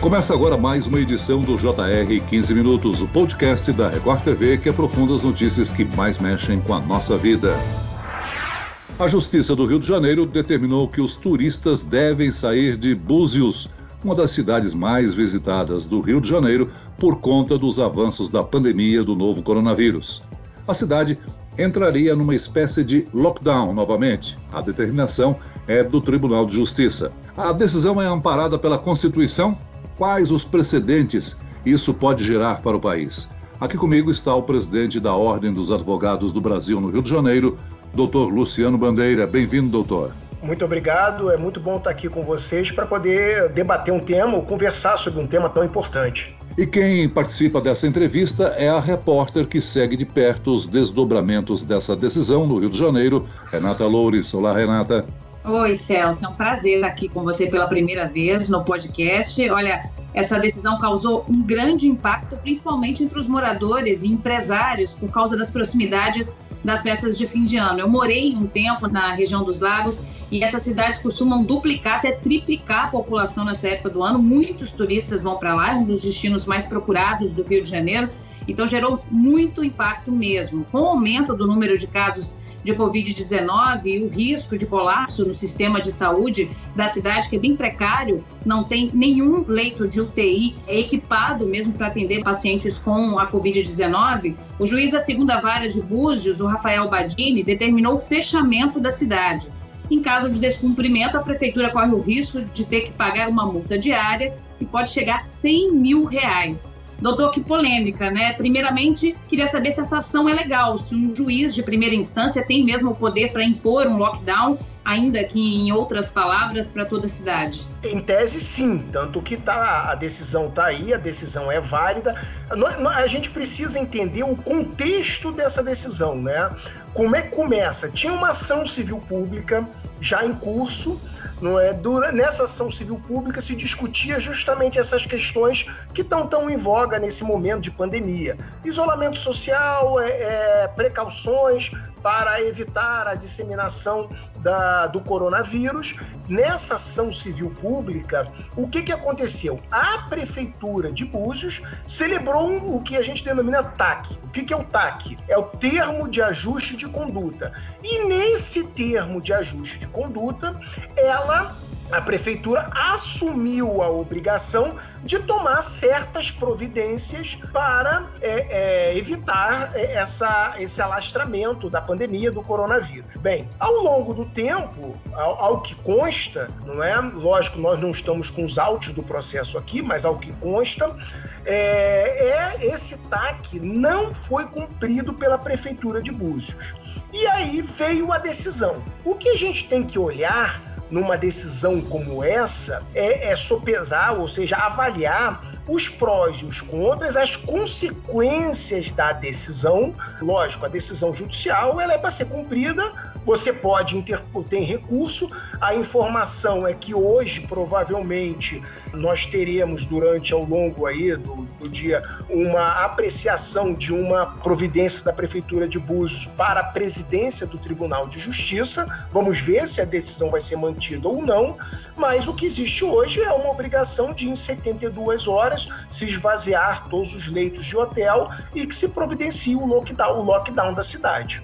Começa agora mais uma edição do JR 15 Minutos, o podcast da Record TV que aprofunda as notícias que mais mexem com a nossa vida. A Justiça do Rio de Janeiro determinou que os turistas devem sair de Búzios, uma das cidades mais visitadas do Rio de Janeiro, por conta dos avanços da pandemia do novo coronavírus. A cidade entraria numa espécie de lockdown novamente. A determinação é do Tribunal de Justiça. A decisão é amparada pela Constituição Quais os precedentes isso pode gerar para o país? Aqui comigo está o presidente da Ordem dos Advogados do Brasil no Rio de Janeiro, doutor Luciano Bandeira. Bem-vindo, doutor. Muito obrigado, é muito bom estar aqui com vocês para poder debater um tema ou conversar sobre um tema tão importante. E quem participa dessa entrevista é a repórter que segue de perto os desdobramentos dessa decisão no Rio de Janeiro, Renata Loures. Olá, Renata. Oi, Celso, é um prazer estar aqui com você pela primeira vez no podcast. Olha, essa decisão causou um grande impacto, principalmente entre os moradores e empresários, por causa das proximidades das festas de fim de ano. Eu morei um tempo na região dos lagos e essas cidades costumam duplicar até triplicar a população nessa época do ano. Muitos turistas vão para lá, é um dos destinos mais procurados do Rio de Janeiro. Então gerou muito impacto mesmo. Com o aumento do número de casos de Covid-19 e o risco de colapso no sistema de saúde da cidade, que é bem precário, não tem nenhum leito de UTI equipado mesmo para atender pacientes com a Covid-19, o juiz da segunda vara de Búzios, o Rafael Badini, determinou o fechamento da cidade. Em caso de descumprimento, a prefeitura corre o risco de ter que pagar uma multa diária que pode chegar a 100 mil reais. Doutor, que polêmica, né? Primeiramente, queria saber se essa ação é legal, se um juiz de primeira instância tem mesmo o poder para impor um lockdown, ainda que em outras palavras, para toda a cidade. Em tese, sim. Tanto que tá, a decisão está aí, a decisão é válida. A gente precisa entender o contexto dessa decisão, né? Como é que começa? Tinha uma ação civil pública já em curso não é? Durante, nessa ação civil pública se discutia justamente essas questões que estão tão em voga nesse momento de pandemia. Isolamento social, é, é, precauções para evitar a disseminação da, do coronavírus. Nessa ação civil pública, o que, que aconteceu? A Prefeitura de Búzios celebrou o que a gente denomina TAC. O que, que é o TAC? É o termo de ajuste de conduta. E nesse termo de ajuste de conduta, ela ela a prefeitura assumiu a obrigação de tomar certas providências para é, é, evitar é, essa, esse alastramento da pandemia do coronavírus. Bem, ao longo do tempo, ao, ao, que consta, não é? Lógico, nós não estamos com os autos do processo aqui, mas ao que consta, é, é esse TAC não foi cumprido pela prefeitura de Búzios. E aí veio a decisão. O que a gente tem que olhar numa decisão como essa é, é sopesar, ou seja, avaliar os prós e os contras, as consequências da decisão. Lógico, a decisão judicial ela é para ser cumprida, você pode interpor, tem recurso. A informação é que hoje, provavelmente, nós teremos durante ao longo aí do, do dia uma apreciação de uma providência da Prefeitura de Búzios para a presidência do Tribunal de Justiça. Vamos ver se a decisão vai ser mantida ou não, mas o que existe hoje é uma obrigação de, em 72 horas, se esvaziar todos os leitos de hotel e que se providencie o lockdown, o lockdown da cidade.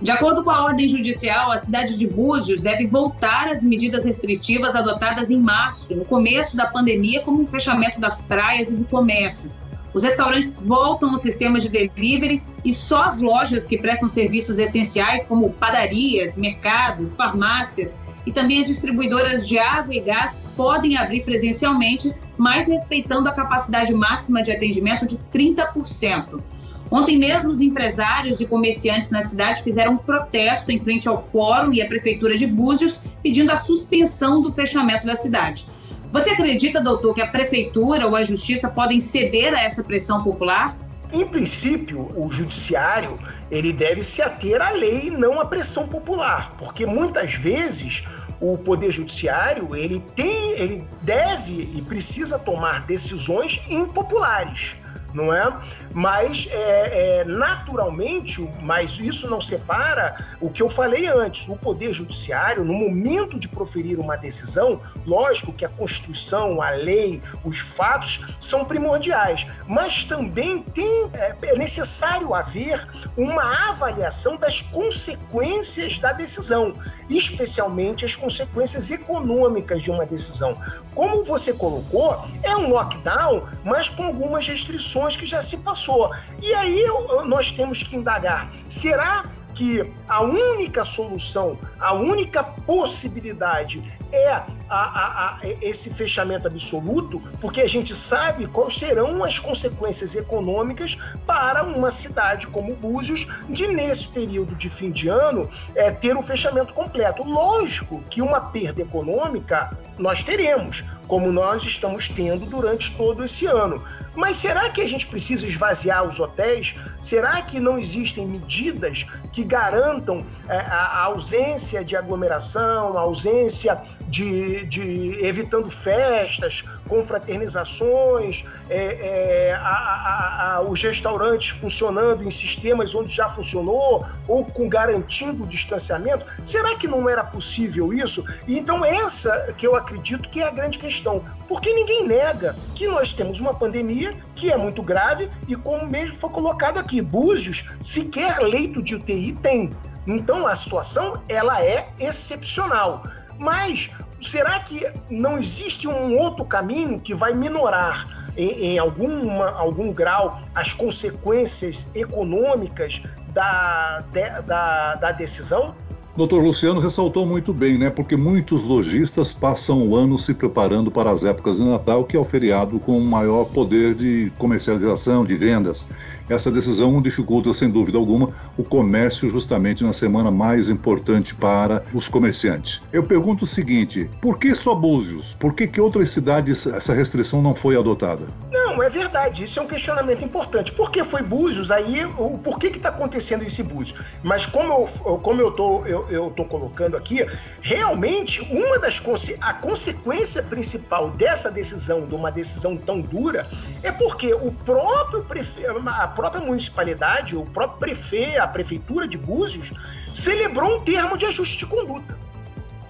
De acordo com a ordem judicial, a cidade de Búzios deve voltar às medidas restritivas adotadas em março, no começo da pandemia, como o fechamento das praias e do comércio. Os restaurantes voltam ao sistema de delivery e só as lojas que prestam serviços essenciais, como padarias, mercados, farmácias e também as distribuidoras de água e gás, podem abrir presencialmente, mas respeitando a capacidade máxima de atendimento de 30%. Ontem mesmo, os empresários e comerciantes na cidade fizeram um protesto em frente ao Fórum e à Prefeitura de Búzios, pedindo a suspensão do fechamento da cidade. Você acredita, doutor, que a prefeitura ou a justiça podem ceder a essa pressão popular? Em princípio, o judiciário ele deve se ater à lei e não à pressão popular, porque muitas vezes o poder judiciário ele tem, ele deve e precisa tomar decisões impopulares. Não é? Mas é, é, naturalmente, mas isso não separa o que eu falei antes. O Poder Judiciário, no momento de proferir uma decisão, lógico que a Constituição, a lei, os fatos são primordiais, mas também tem, é, é necessário haver uma avaliação das consequências da decisão, especialmente as consequências econômicas de uma decisão. Como você colocou, é um lockdown, mas com algumas restrições que já se passou. E aí nós temos que indagar: será que a única solução, a única possibilidade é a, a, a, esse fechamento absoluto, porque a gente sabe quais serão as consequências econômicas para uma cidade como Búzios de, nesse período de fim de ano, é, ter o um fechamento completo. Lógico que uma perda econômica nós teremos, como nós estamos tendo durante todo esse ano. Mas será que a gente precisa esvaziar os hotéis? Será que não existem medidas que garantam é, a ausência de aglomeração, a ausência de, de evitando festas, confraternizações, é, é, a, a, a, os restaurantes funcionando em sistemas onde já funcionou, ou com garantindo o distanciamento. Será que não era possível isso? Então, essa que eu acredito que é a grande questão. Porque ninguém nega que nós temos uma pandemia que é muito grave e, como mesmo foi colocado aqui, Búzios sequer leito de UTI tem. Então a situação ela é excepcional. Mas será que não existe um outro caminho que vai minorar em, em alguma, algum grau as consequências econômicas da, de, da, da decisão? Doutor Luciano ressaltou muito bem, né? Porque muitos lojistas passam o ano se preparando para as épocas de Natal, que é o feriado com maior poder de comercialização, de vendas. Essa decisão dificulta, sem dúvida alguma, o comércio justamente na semana mais importante para os comerciantes. Eu pergunto o seguinte: por que só Búzios? Por que, que outras cidades essa restrição não foi adotada? Não, é verdade. Isso é um questionamento importante. Por que foi Búzios? Aí, o, por que está acontecendo esse Búzios? Mas como eu, como eu tô, eu, tô colocando aqui, realmente uma das a consequência principal dessa decisão, de uma decisão tão dura, é porque o próprio prefeito, própria municipalidade, o próprio prefeito, a prefeitura de Búzios, celebrou um termo de ajuste de conduta.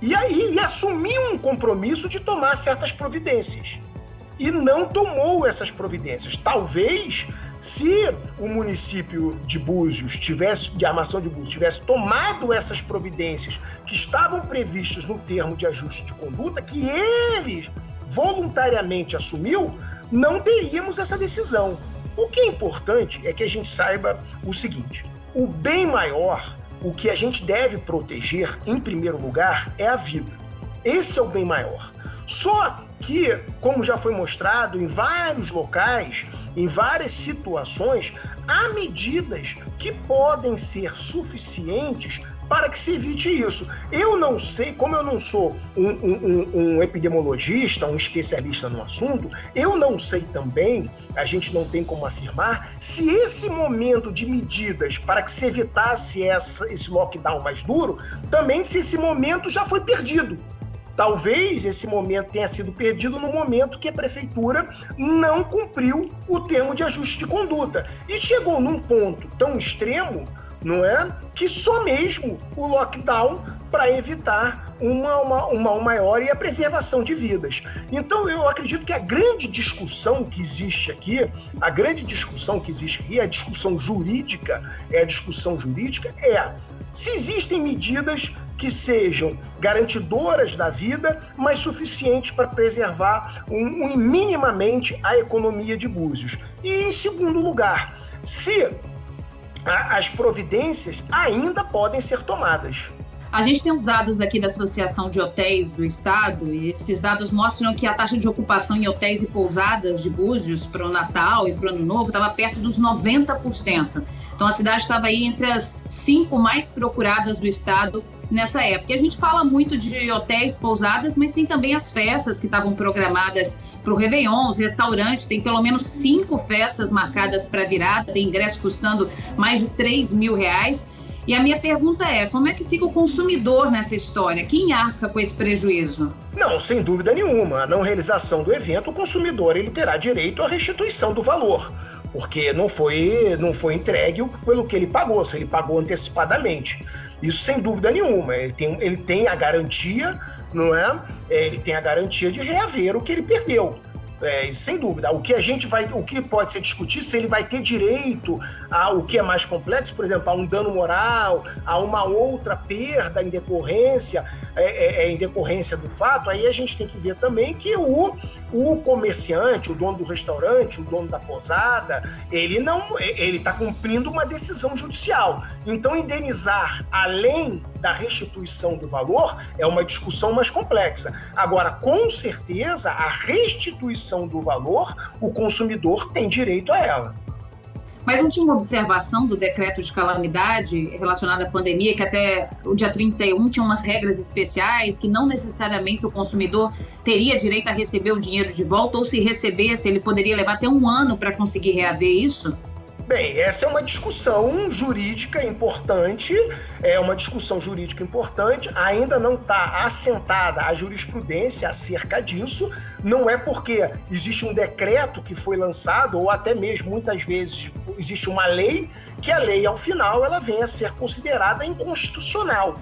E aí e assumiu um compromisso de tomar certas providências. E não tomou essas providências. Talvez, se o município de Búzios tivesse, de Armação de Búzios, tivesse tomado essas providências que estavam previstas no termo de ajuste de conduta, que ele voluntariamente assumiu, não teríamos essa decisão. O que é importante é que a gente saiba o seguinte: o bem maior, o que a gente deve proteger em primeiro lugar é a vida. Esse é o bem maior. Só que, como já foi mostrado em vários locais, em várias situações, há medidas que podem ser suficientes para que se evite isso. Eu não sei, como eu não sou um, um, um, epidemiologista, um especialista no assunto, eu não sei também, a gente não tem como afirmar, se esse momento de medidas para que se evitasse essa, esse lockdown mais duro, também se esse momento já foi perdido. Talvez esse momento tenha sido perdido no momento que a prefeitura não cumpriu o termo de ajuste de conduta. E chegou num ponto tão extremo não é? Que só mesmo o lockdown para evitar uma, uma, um mal maior e a preservação de vidas. Então eu acredito que a grande discussão que existe aqui, a grande discussão que existe aqui, a discussão jurídica, é a discussão jurídica, é se existem medidas que sejam garantidoras da vida, mas suficientes para preservar um, um, minimamente a economia de Búzios. E em segundo lugar, se as providências ainda podem ser tomadas. A gente tem uns dados aqui da Associação de Hotéis do Estado, e esses dados mostram que a taxa de ocupação em hotéis e pousadas de Búzios para o Natal e para o Ano Novo estava perto dos 90%. Então a cidade estava aí entre as cinco mais procuradas do estado nessa época. E a gente fala muito de hotéis, pousadas, mas tem também as festas que estavam programadas para o Réveillon, os restaurantes, tem pelo menos cinco festas marcadas para virada, tem ingresso custando mais de 3 mil reais. E a minha pergunta é: como é que fica o consumidor nessa história? Quem arca com esse prejuízo? Não, sem dúvida nenhuma. A não realização do evento, o consumidor ele terá direito à restituição do valor. porque não foi, não foi entregue pelo que ele pagou, se ele pagou antecipadamente. Isso sem dúvida nenhuma. Ele tem, ele tem a garantia, não é? é ele tem a garantia de reaver o que ele perdeu. É, sem dúvida. O que a gente vai, o que pode ser discutido se ele vai ter direito a o que é mais complexo, por exemplo, a um dano moral, a uma outra perda em decorrência, é, é, é, em decorrência do fato. Aí a gente tem que ver também que o, o comerciante, o dono do restaurante, o dono da posada, ele não, ele está cumprindo uma decisão judicial. Então indenizar além da restituição do valor é uma discussão mais complexa. Agora, com certeza, a restituição do valor, o consumidor tem direito a ela. Mas não tinha uma observação do decreto de calamidade relacionada à pandemia, que até o dia 31 tinha umas regras especiais que não necessariamente o consumidor teria direito a receber o dinheiro de volta, ou se recebesse, ele poderia levar até um ano para conseguir reaver isso? Bem, essa é uma discussão jurídica importante, é uma discussão jurídica importante, ainda não está assentada a jurisprudência acerca disso, não é porque existe um decreto que foi lançado, ou até mesmo muitas vezes existe uma lei, que a lei, ao final, ela venha a ser considerada inconstitucional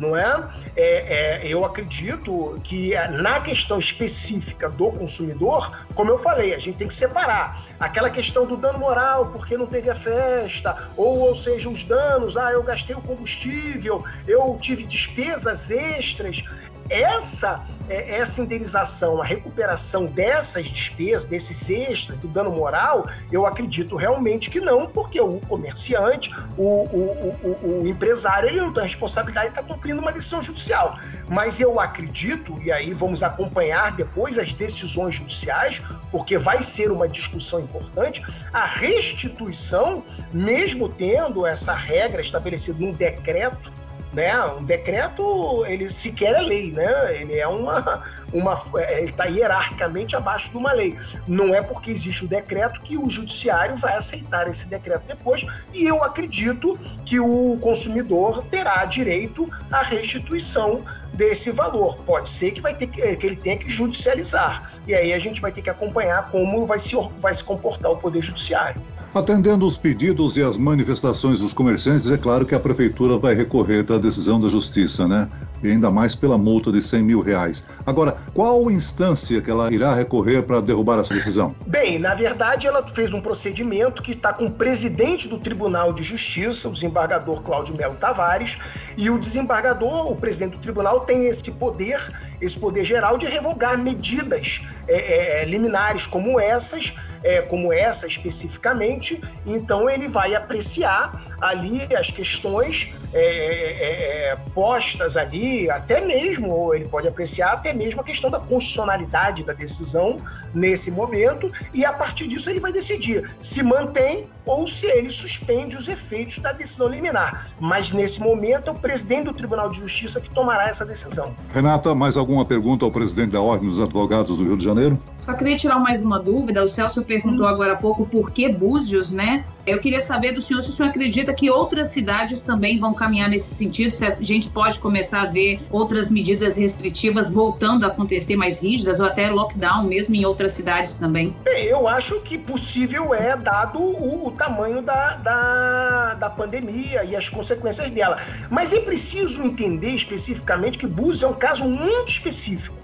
não é? é? é? eu acredito que na questão específica do consumidor, como eu falei, a gente tem que separar aquela questão do dano moral, porque não teve a festa, ou, ou seja, os danos, ah, eu gastei o combustível, eu tive despesas extras essa é, essa indenização, a recuperação dessas despesas, desses extras, do dano moral, eu acredito realmente que não, porque o comerciante, o, o, o, o empresário, ele não tem responsabilidade de estar cumprindo uma decisão judicial. Mas eu acredito, e aí vamos acompanhar depois as decisões judiciais, porque vai ser uma discussão importante, a restituição, mesmo tendo essa regra estabelecida num decreto né? Um decreto, ele sequer é lei, né? Ele é uma, uma ele está hierarquicamente abaixo de uma lei. Não é porque existe o decreto que o judiciário vai aceitar esse decreto depois. E eu acredito que o consumidor terá direito à restituição desse valor. Pode ser que vai ter que, que ele tenha que judicializar. E aí a gente vai ter que acompanhar como vai se, vai se comportar o poder judiciário. Atendendo os pedidos e as manifestações dos comerciantes, é claro que a prefeitura vai recorrer da decisão da justiça, né? E ainda mais pela multa de 100 mil reais. Agora, qual instância que ela irá recorrer para derrubar essa decisão? Bem, na verdade, ela fez um procedimento que está com o presidente do Tribunal de Justiça, o desembargador Cláudio Melo Tavares, e o desembargador, o presidente do tribunal, tem esse poder, esse poder geral de revogar medidas é, é, é liminares como essas é, como essa especificamente, então ele vai apreciar ali as questões é, é, é, postas ali, até mesmo, ele pode apreciar até mesmo a questão da constitucionalidade da decisão nesse momento, e a partir disso ele vai decidir se mantém ou se ele suspende os efeitos da decisão liminar. Mas nesse momento é o presidente do Tribunal de Justiça que tomará essa decisão. Renata, mais alguma pergunta ao presidente da Ordem dos Advogados do Rio de Janeiro? Só queria tirar mais uma dúvida. O Celso perguntou agora há pouco por que Búzios, né? Eu queria saber do senhor se o senhor acredita que outras cidades também vão caminhar nesse sentido, se a gente pode começar a ver outras medidas restritivas voltando a acontecer mais rígidas ou até lockdown mesmo em outras cidades também. Bem, eu acho que possível é dado o, o tamanho da, da, da pandemia e as consequências dela. Mas é preciso entender especificamente que Búzios é um caso muito específico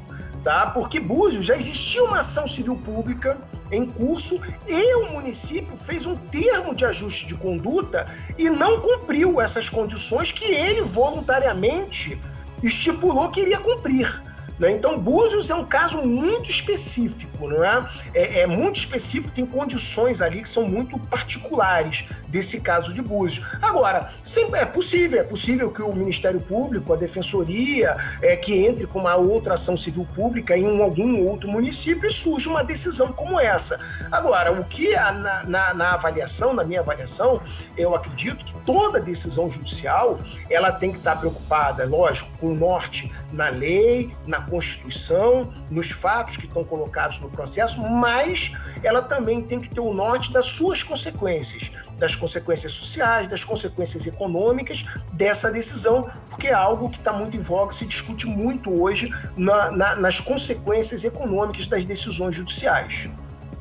tá? Porque Búzios já existia uma ação civil pública em curso e o município fez um termo de ajuste de conduta e não cumpriu essas condições que ele voluntariamente estipulou que iria cumprir. Né? Então, Búzios é um caso muito específico, não é? é? é? muito específico, tem condições ali que são muito particulares desse caso de Búzios. Agora, sempre é possível, é possível que o Ministério Público, a Defensoria, é, que entre com uma outra ação civil pública em um, algum outro município e surja uma decisão como essa. Agora, o que na, na, na avaliação, na minha avaliação, eu acredito que toda decisão judicial ela tem que estar preocupada, lógico, com o norte na lei, na Constituição, nos fatos que estão colocados no processo, mas ela também tem que ter o norte das suas consequências, das consequências sociais, das consequências econômicas dessa decisão, porque é algo que está muito em voga, se discute muito hoje na, na, nas consequências econômicas das decisões judiciais.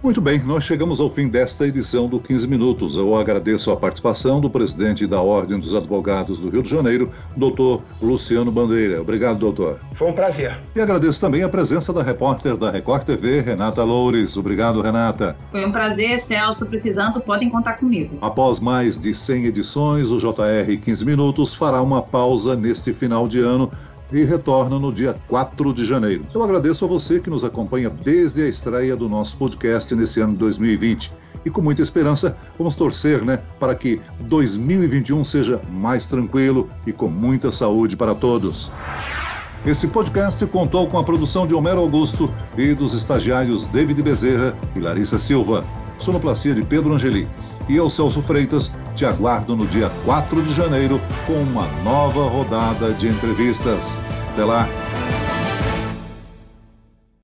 Muito bem, nós chegamos ao fim desta edição do 15 Minutos. Eu agradeço a participação do presidente da Ordem dos Advogados do Rio de Janeiro, doutor Luciano Bandeira. Obrigado, doutor. Foi um prazer. E agradeço também a presença da repórter da Record TV, Renata Loures. Obrigado, Renata. Foi um prazer, Celso. Precisando, podem contar comigo. Após mais de 100 edições, o JR 15 Minutos fará uma pausa neste final de ano e retorna no dia 4 de janeiro. Eu agradeço a você que nos acompanha desde a estreia do nosso podcast nesse ano de 2020. E com muita esperança, vamos torcer, né, para que 2021 seja mais tranquilo e com muita saúde para todos. Esse podcast contou com a produção de Homero Augusto e dos estagiários David Bezerra e Larissa Silva. Sonoplastia de Pedro Angeli. E eu, Celso Freitas, te aguardo no dia 4 de janeiro com uma nova rodada de entrevistas. Até lá!